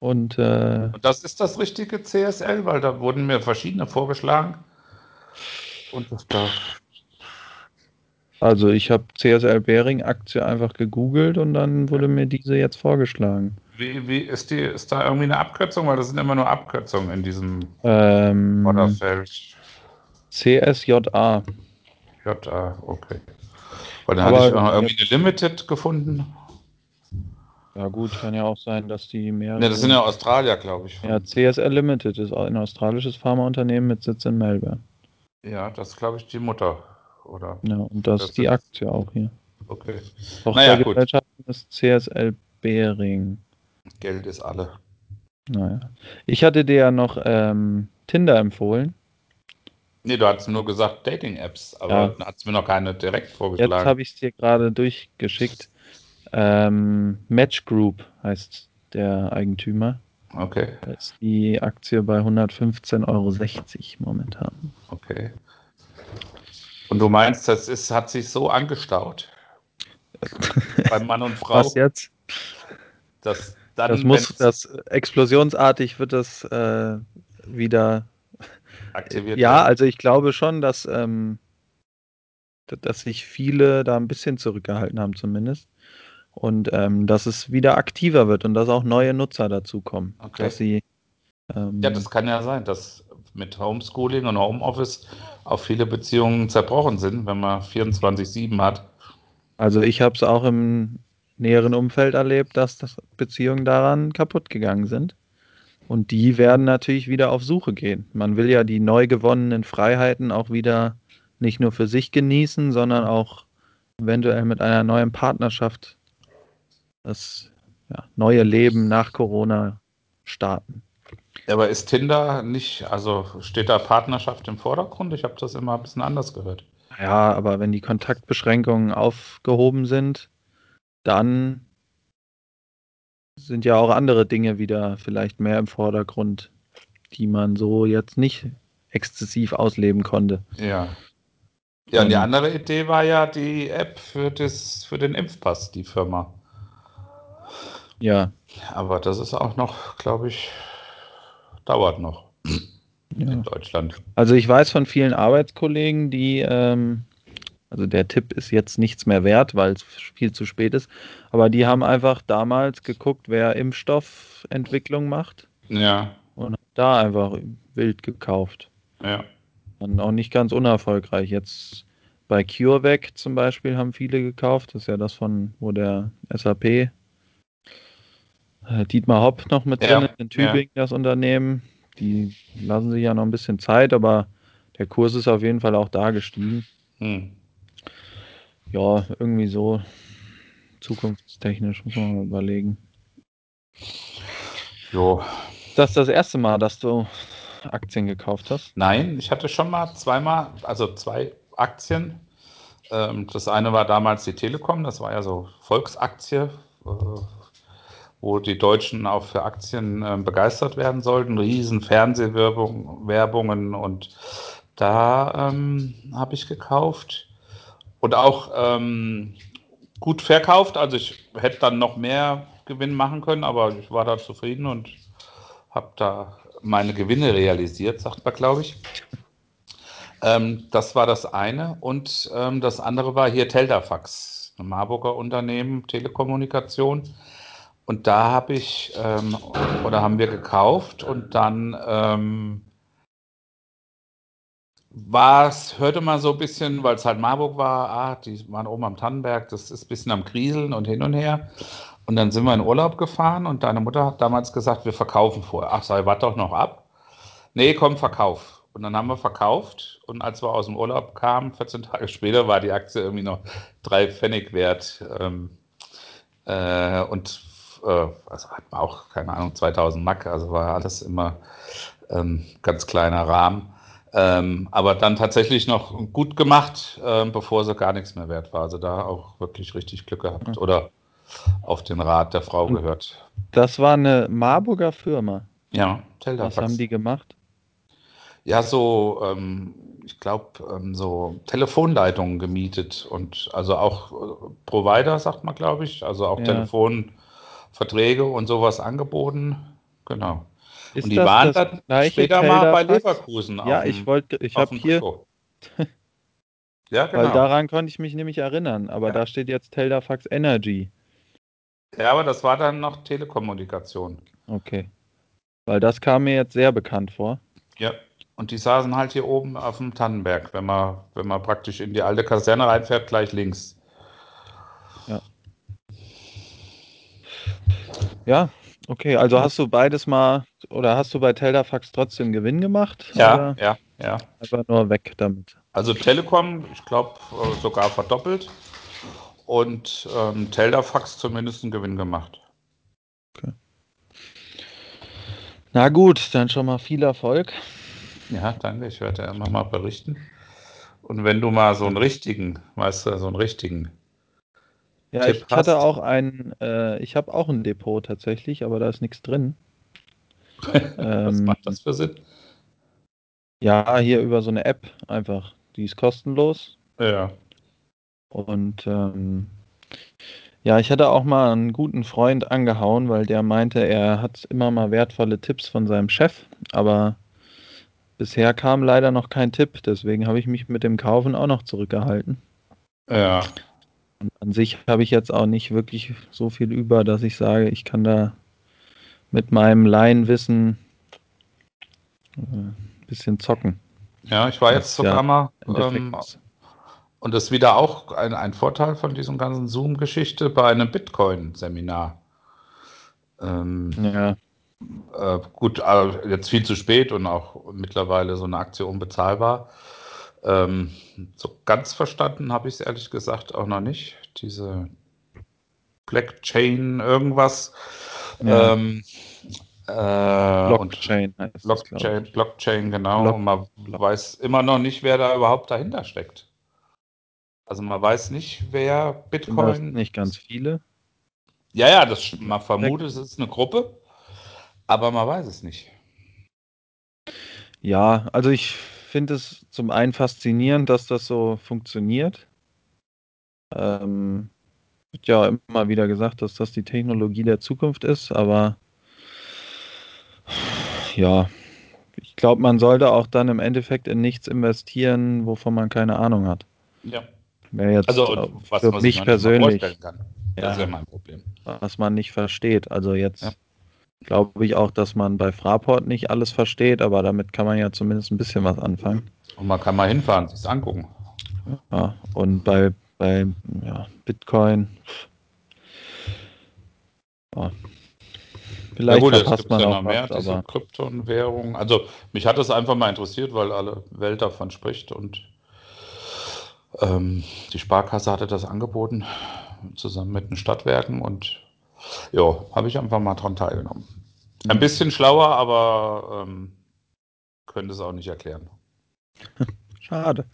Und äh, Und das ist das richtige CSL, weil da wurden mir verschiedene vorgeschlagen. Und das da. Also ich habe CSL Behring Aktie einfach gegoogelt und dann wurde mir diese jetzt vorgeschlagen. Wie, wie ist die, ist da irgendwie eine Abkürzung? Weil das sind immer nur Abkürzungen in diesem Ähm, Vorderfeld. CSJA. JA, okay. Weil dann hatte ich auch noch irgendwie eine Limited gefunden. Ja gut, kann ja auch sein, dass die mehr. Ne, das sind ja Australier, glaube ich. ja, CSL Limited ist ein australisches Pharmaunternehmen mit Sitz in Melbourne. Ja, das ist, glaube ich, die Mutter. Oder? Ja, und das, Das ist die Aktie auch hier. Okay. Tochtergesellschaften ist CSL Behring. Geld ist alle. Naja. Ich hatte dir ja noch ähm, Tinder empfohlen. Nee, du hast nur gesagt Dating-Apps, aber Ja. es mir noch keine direkt Jetzt vorgeschlagen. habe ich es dir gerade durchgeschickt. Ähm, Match Group heißt der Eigentümer. Okay, Da ist die Aktie bei 115,60 Euro momentan. okay. Und du meinst, das ist, hat sich so angestaut bei Mann und Frau, Was jetzt? dass dann, Das muss, wenn's das explosionsartig wird das äh, wieder. aktiviert Ja, also ich glaube schon, dass, ähm, dass sich viele da ein bisschen zurückgehalten haben, zumindest. Und ähm, dass es wieder aktiver wird und dass auch neue Nutzer dazukommen. Okay. Dass sie. Ähm, Ja, das kann ja sein, dass mit Homeschooling und Homeoffice auch viele Beziehungen zerbrochen sind, wenn man 24-7 hat. also ich habe es auch im näheren Umfeld erlebt, dass das Beziehungen daran kaputt gegangen sind. Und die werden natürlich wieder auf Suche gehen. Man will ja die neu gewonnenen Freiheiten auch wieder nicht nur für sich genießen, sondern auch eventuell mit einer neuen Partnerschaft das ja, neue Leben nach Corona starten. Aber ist Tinder nicht, also steht da Partnerschaft im Vordergrund? Ich habe das immer ein bisschen anders gehört. Ja, aber wenn die Kontaktbeschränkungen aufgehoben sind, dann sind ja auch andere Dinge wieder vielleicht mehr im Vordergrund, die man so jetzt nicht exzessiv ausleben konnte. Ja. Ja, und die Ähm. andere Idee war ja die App für, das, für den Impfpass, die Firma. Ja, Aber das ist auch noch, glaube ich, dauert noch ja. in Deutschland. Also ich weiß von vielen Arbeitskollegen, die, ähm, also der Tipp ist jetzt nichts mehr wert, weil es viel zu spät ist, aber die haben einfach damals geguckt, wer Impfstoffentwicklung macht Ja, und da einfach wild gekauft. ja. Und auch nicht ganz unerfolgreich. Jetzt bei CureVac zum Beispiel haben viele gekauft. Das ist ja das von, wo der SAP Dietmar Hopp noch mit Ja, drin ist, in Tübingen, das Unternehmen. Die lassen sich ja noch ein bisschen Zeit, aber der Kurs ist auf jeden Fall auch da gestiegen. Hm. Ja, irgendwie so zukunftstechnisch muss man mal überlegen. Jo. Ist das das erste Mal, dass du Aktien gekauft hast? Nein, ich hatte schon mal zweimal, also zwei Aktien. Ähm, das eine war damals die Telekom, das war ja so Volksaktie, äh, wo die Deutschen auch für Aktien äh, begeistert werden sollten. Riesen Fernsehwerbung, Werbungen und da ähm, habe ich gekauft und auch ähm, gut verkauft. Also ich hätte dann noch mehr Gewinn machen können, aber ich war da zufrieden und habe da meine Gewinne realisiert, sagt man, glaube ich. Ähm, das war das eine. Und ähm, das andere war hier Teldafax, ein Marburger Unternehmen, Telekommunikation. Und da habe ich ähm, oder haben wir gekauft und dann ähm, war es, hörte man so ein bisschen, weil es halt Marburg war, ah, die waren oben am Tannenberg, das ist ein bisschen am Krieseln und hin und her. Und dann sind wir in Urlaub gefahren und deine Mutter hat damals gesagt, wir verkaufen vorher. Ach, sei, warte doch noch ab. Nee, komm, verkauf. Und dann haben wir verkauft und als wir aus dem Urlaub kamen, 14 Tage später, war die Aktie irgendwie noch drei Pfennig wert. Ähm, äh, und äh, also hat man auch, keine Ahnung, 2000 Mack, also war alles immer ähm, ganz kleiner Rahmen. Ähm, aber dann tatsächlich noch gut gemacht, ähm, bevor sie gar nichts mehr wert war. Also da auch wirklich richtig Glück gehabt Mhm. oder auf den Rat der Frau Und- gehört. Das war eine Marburger Firma. Ja, Was Teldafax. haben die gemacht? Ja, so, ähm, ich glaube, ähm, so Telefonleitungen gemietet und also auch äh, Provider, sagt man, glaube ich, also auch Ja. Telefonverträge und sowas angeboten. Genau. Ist und die das waren das dann später mal bei? Leverkusen Ja, auf ich dem, wollte, ich habe dem hier. Ja, weil genau. daran konnte ich mich nämlich erinnern, aber Ja. da steht jetzt Teldafax Energy. Ja, aber das war dann noch Telekommunikation. Okay. Weil das kam mir jetzt sehr bekannt vor. Ja. Und die saßen halt hier oben auf dem Tannenberg, wenn man, wenn man praktisch in die alte Kaserne reinfährt, gleich links. Ja, okay. Also hast du beides mal, oder hast du bei Teldafax trotzdem Gewinn gemacht? Ja, ja, ja. einfach nur weg damit? Also Telekom, ich glaube, sogar verdoppelt. Und ähm, Teldafax zumindest einen Gewinn gemacht. Na gut, dann schon mal viel Erfolg. Ja, danke. Ich werde ja immer mal berichten. Und wenn du mal so einen richtigen, weißt du, so einen richtigen. Ja, Tipp ich hatte hast. auch ein, äh, ich habe auch ein Depot tatsächlich, aber da ist nichts drin. Was Ähm, macht das für Sinn? Ja, hier über so eine App einfach. Die ist kostenlos. Ja. Und ähm, ja, ich hatte auch mal einen guten Freund angehauen, weil der meinte, er hat immer mal wertvolle Tipps von seinem Chef, aber bisher kam leider noch kein Tipp. Deswegen habe ich mich mit dem Kaufen auch noch zurückgehalten. Ja. An sich habe ich jetzt auch nicht wirklich so viel über, dass ich sage, ich kann da mit meinem Laienwissen äh, ein bisschen zocken. Ja, ich war jetzt sogar ja mal. Ähm, und das ist wieder auch ein, ein Vorteil von diesem ganzen Zoom-Geschichte bei einem Bitcoin-Seminar. Ähm, Ja, Äh, gut, äh, jetzt viel zu spät und auch mittlerweile so eine Aktie unbezahlbar. Ähm, so ganz verstanden habe ich es ehrlich gesagt auch noch nicht. Diese Blockchain irgendwas. Ja. Ähm, äh, Blockchain heißt das, Blockchain, ich. Blockchain, genau. Block- man weiß immer noch nicht, wer da überhaupt dahinter steckt. Also man weiß nicht, wer das Bitcoin. nicht ganz viele? Ja, ja, das, man vermutet, es ist eine Gruppe, aber man weiß es nicht. Ja, also ich finde es zum einen faszinierend, dass das so funktioniert. Ähm, wird ja immer wieder gesagt, dass das die Technologie der Zukunft ist, aber ja, ich glaube, man sollte auch dann im Endeffekt in nichts investieren, wovon man keine Ahnung hat. Ja. Wäre jetzt Also, äh, was für sich mich persönlich, vorstellen kann. Das ist Ja. ja mein Problem. was man nicht versteht. Also jetzt Ja. Glaube ich auch, dass man bei Fraport nicht alles versteht, aber damit kann man ja zumindest ein bisschen was anfangen. Und man kann mal hinfahren, sich angucken. Ja, und bei, bei ja, Bitcoin. Ja. Vielleicht ja gut, es gibt man ja auch noch mehr, was, diese Kryptowährungen. Also mich hat das einfach mal interessiert, weil alle Welt davon spricht und ähm, die Sparkasse hatte das angeboten, zusammen mit den Stadtwerken und ja, habe ich einfach mal dran teilgenommen. Ein Ja. bisschen schlauer, aber ähm, könnte es auch nicht erklären. schade.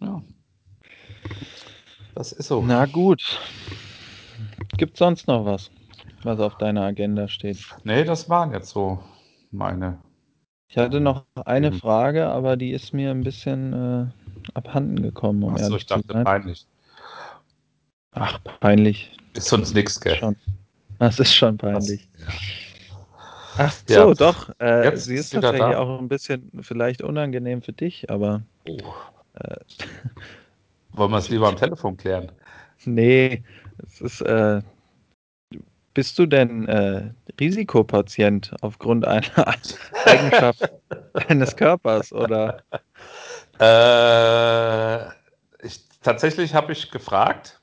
Ja. Das ist so. Na gut. Gibt sonst noch was, was auf deiner Agenda steht? Nee, das waren jetzt so meine. Ich hatte noch eine Mhm. Frage, aber die ist mir ein bisschen äh, abhanden gekommen, um Achso, ich dachte peinlich. Ach, peinlich. Ist sonst nichts, gell? Schon. Das ist schon peinlich. Ja. Ach Ja. so, doch. Äh, Jetzt sie ist tatsächlich da. auch ein bisschen vielleicht unangenehm für dich, aber Oh. äh, Wollen wir es lieber am Telefon klären? nee, es ist. Äh, bist du denn äh, Risikopatient aufgrund einer Eigenschaft deines Körpers oder? Äh, ich, tatsächlich habe ich gefragt,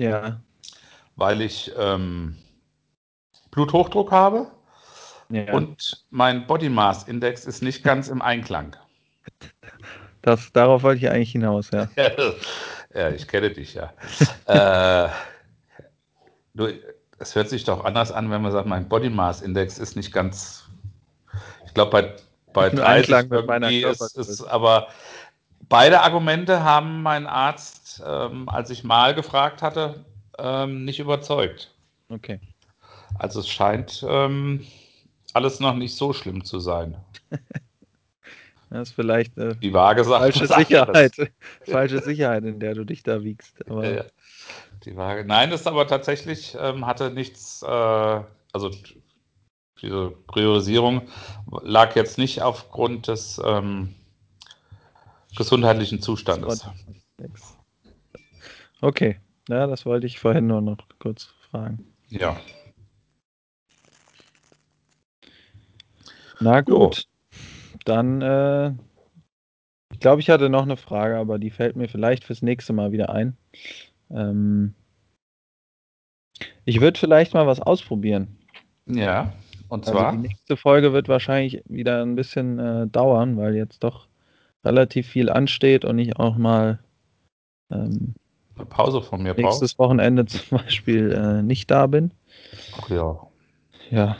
Ja, weil ich ähm, Bluthochdruck habe ja. und mein Body Mass Index ist nicht ganz im Einklang. Das, darauf wollte ich eigentlich hinaus, ja. ja, ich kenne dich ja. äh, du, es hört sich doch anders an, wenn man sagt, mein Body Mass Index ist nicht ganz. Ich glaube, bei, bei Im 30 Einklang mit meiner ist, ist aber beide Argumente haben mein Arzt, ähm, als ich mal gefragt hatte, ähm, nicht überzeugt. Okay. Also es scheint ähm, alles noch nicht so schlimm zu sein. Das ist vielleicht eine Die Waage sagt falsche. Sicherheit. falsche Sicherheit, in der du dich da wiegst. Ja. Die Waage. Nein, das ist aber tatsächlich, ähm, hatte nichts, äh, also diese Priorisierung lag jetzt nicht aufgrund des ähm, gesundheitlichen Zustandes. Okay. Ja, das wollte ich vorhin nur noch kurz fragen. Ja. Na gut. Dann, äh, ich glaube, ich hatte noch eine Frage, aber die fällt mir vielleicht fürs nächste Mal wieder ein. Ähm, ich würde vielleicht mal was ausprobieren. Ja. Und Also zwar? die nächste Folge wird wahrscheinlich wieder ein bisschen äh, dauern, weil jetzt doch relativ viel ansteht und ich auch mal ähm, eine Pause von mir nächstes Wochenende zum Beispiel äh, nicht da bin. Ach ja. Ja.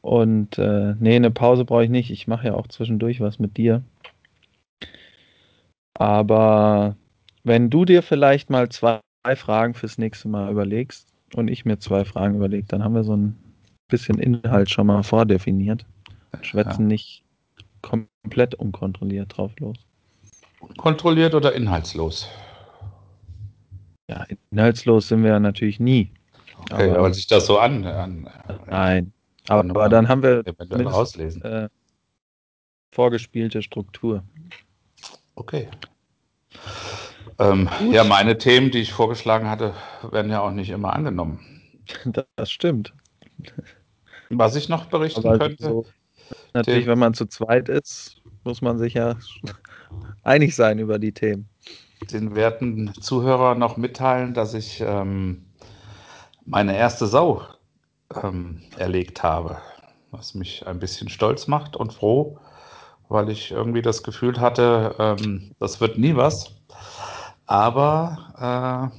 Und äh, nee, eine Pause brauche ich nicht. Ich mache ja auch zwischendurch was mit dir. Aber wenn du dir vielleicht mal zwei Fragen fürs nächste Mal überlegst und ich mir zwei Fragen überlege, dann haben wir so ein bisschen Inhalt schon mal vordefiniert. Schwätzen nicht komplett unkontrolliert drauf los. Kontrolliert oder inhaltslos? Ja, inhaltslos sind wir ja natürlich nie. Okay, Aber- weil sich das so an, an Nein. Aber, aber dann haben wir rauslesen. äh, vorgespielte Struktur. Okay. Ähm, ja, meine Themen, die ich vorgeschlagen hatte, werden ja auch nicht immer angenommen. Das stimmt. Was ich noch berichten Aber könnte, so, natürlich, wenn man zu zweit ist, muss man sich ja einig sein über die Themen. Den werten Zuhörer noch mitteilen, dass ich ähm, meine erste Sau ähm, erlegt habe, was mich ein bisschen stolz macht und froh, weil ich irgendwie das Gefühl hatte, ähm, das wird nie was. Aber äh,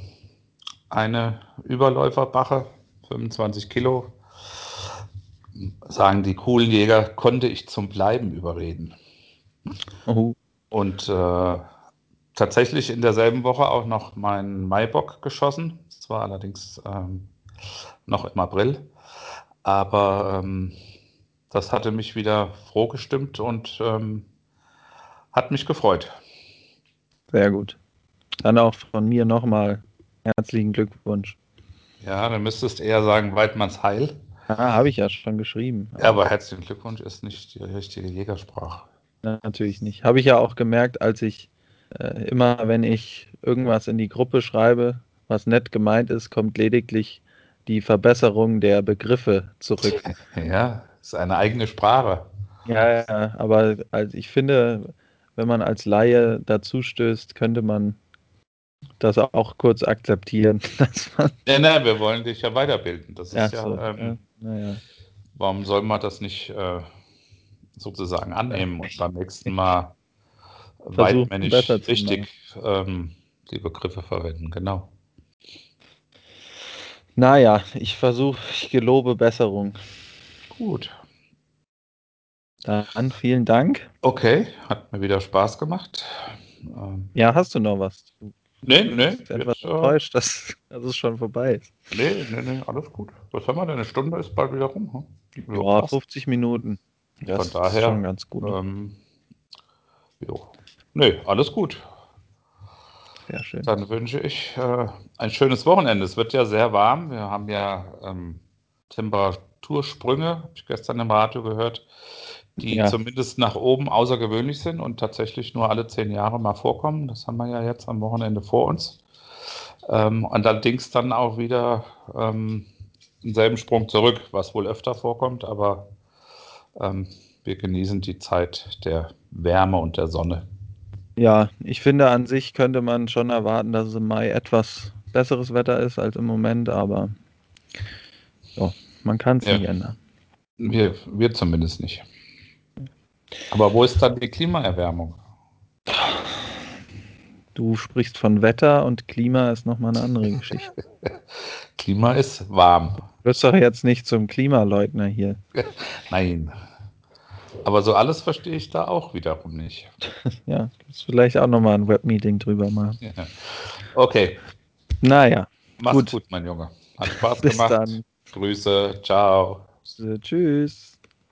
eine Überläuferbache, 25 Kilo, sagen die coolen Jäger, konnte ich zum Bleiben überreden. Oh, Und äh, tatsächlich in derselben Woche auch noch meinen Maibock geschossen. Das war allerdings ähm, noch im April. Aber ähm, das hatte mich wieder froh gestimmt und ähm, hat mich gefreut. sehr gut. Dann auch von mir nochmal herzlichen Glückwunsch. Ja, dann müsstest eher sagen, Weidmanns Heil. Ah, habe ich ja schon geschrieben. Ja, aber herzlichen Glückwunsch ist nicht die richtige Jägersprache. Na, Natürlich nicht. Habe ich ja auch gemerkt, als ich äh, immer, wenn ich irgendwas in die Gruppe schreibe, was nett gemeint ist, kommt lediglich die Verbesserung der Begriffe zurück. Ja, ist eine eigene Sprache. Ja, ja, aber also ich finde, wenn man als Laie dazu stößt, könnte man das auch kurz akzeptieren. Dass man, Nein, nein, wir wollen dich ja weiterbilden. Das ist ja, ja, so, ähm, ja, naja. warum soll man das nicht äh, sozusagen annehmen und beim nächsten Mal weitmännisch richtig ähm, die Begriffe verwenden? Genau. Naja, ich versuche, ich gelobe Besserung. Gut. Dann vielen Dank. Okay, hat mir wieder Spaß gemacht. Ähm, Ja, hast du noch was? Du nee, nee, bist etwas äh, enttäuscht, dass, dass es schon vorbei ist. nee, nee, nee, alles gut. Was haben wir denn? Eine Stunde ist bald wieder rum. Hm? Ja, passt. 50 Minuten. Das Von daher, ist schon ganz gut. Ähm, jo. Nee, alles gut. Sehr schön. Dann wünsche ich äh, ein schönes Wochenende. Es wird ja sehr warm. Wir haben ja ähm, Temperatursprünge, habe ich gestern im Radio gehört, die Ja. zumindest nach oben außergewöhnlich sind und tatsächlich nur alle zehn Jahre mal vorkommen. Das haben wir ja jetzt am Wochenende vor uns. Ähm, und allerdings dann auch wieder ähm, denselben Sprung zurück, was wohl öfter vorkommt, aber ähm, wir genießen die Zeit der Wärme und der Sonne. Ja, ich finde, an sich könnte man schon erwarten, dass es im Mai etwas besseres Wetter ist als im Moment, aber ja, man kann es Ja. nicht ändern. Wir, wir zumindest nicht. Aber wo ist dann die Klimaerwärmung? Du sprichst von Wetter und Klima ist nochmal eine andere Geschichte. Klima ist warm. Du wirst doch jetzt nicht zum Klimaleugner hier. Nein. Aber so alles verstehe ich da auch wiederum nicht. ja, das vielleicht auch nochmal ein Webmeeting drüber machen. Ja. Okay. Naja. Mach's gut. gut, mein Junge. Hat Spaß Bis gemacht. Dann. Grüße. Ciao. Tschüss.